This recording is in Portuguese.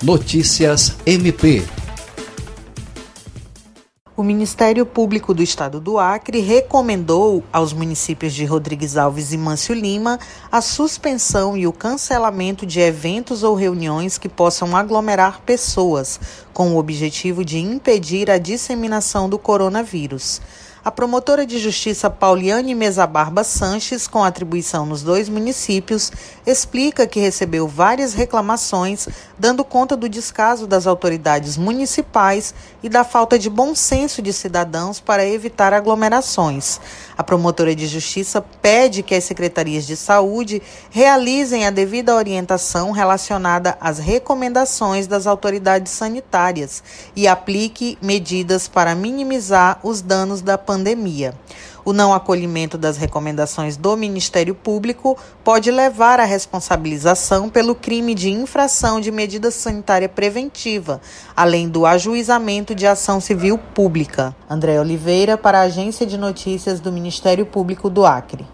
Notícias MP. O Ministério Público do Estado do Acre recomendou aos municípios de Rodrigues Alves e Mâncio Lima a suspensão e o cancelamento de eventos ou reuniões que possam aglomerar pessoas, com o objetivo de impedir a disseminação do coronavírus. A promotora de justiça Pauliane Mesa Barba Sanches, com atribuição nos dois municípios, explica que recebeu várias reclamações, dando conta do descaso das autoridades municipais e da falta de bom senso de cidadãos para evitar aglomerações. A promotora de justiça pede que as secretarias de saúde realizem a devida orientação relacionada às recomendações das autoridades sanitárias e aplique medidas para minimizar os danos da pandemia pandemia. O não acolhimento das recomendações do Ministério Público pode levar à responsabilização pelo crime de infração de medida sanitária preventiva, além do ajuizamento de ação civil pública. André Oliveira, para a Agência de Notícias do Ministério Público do Acre.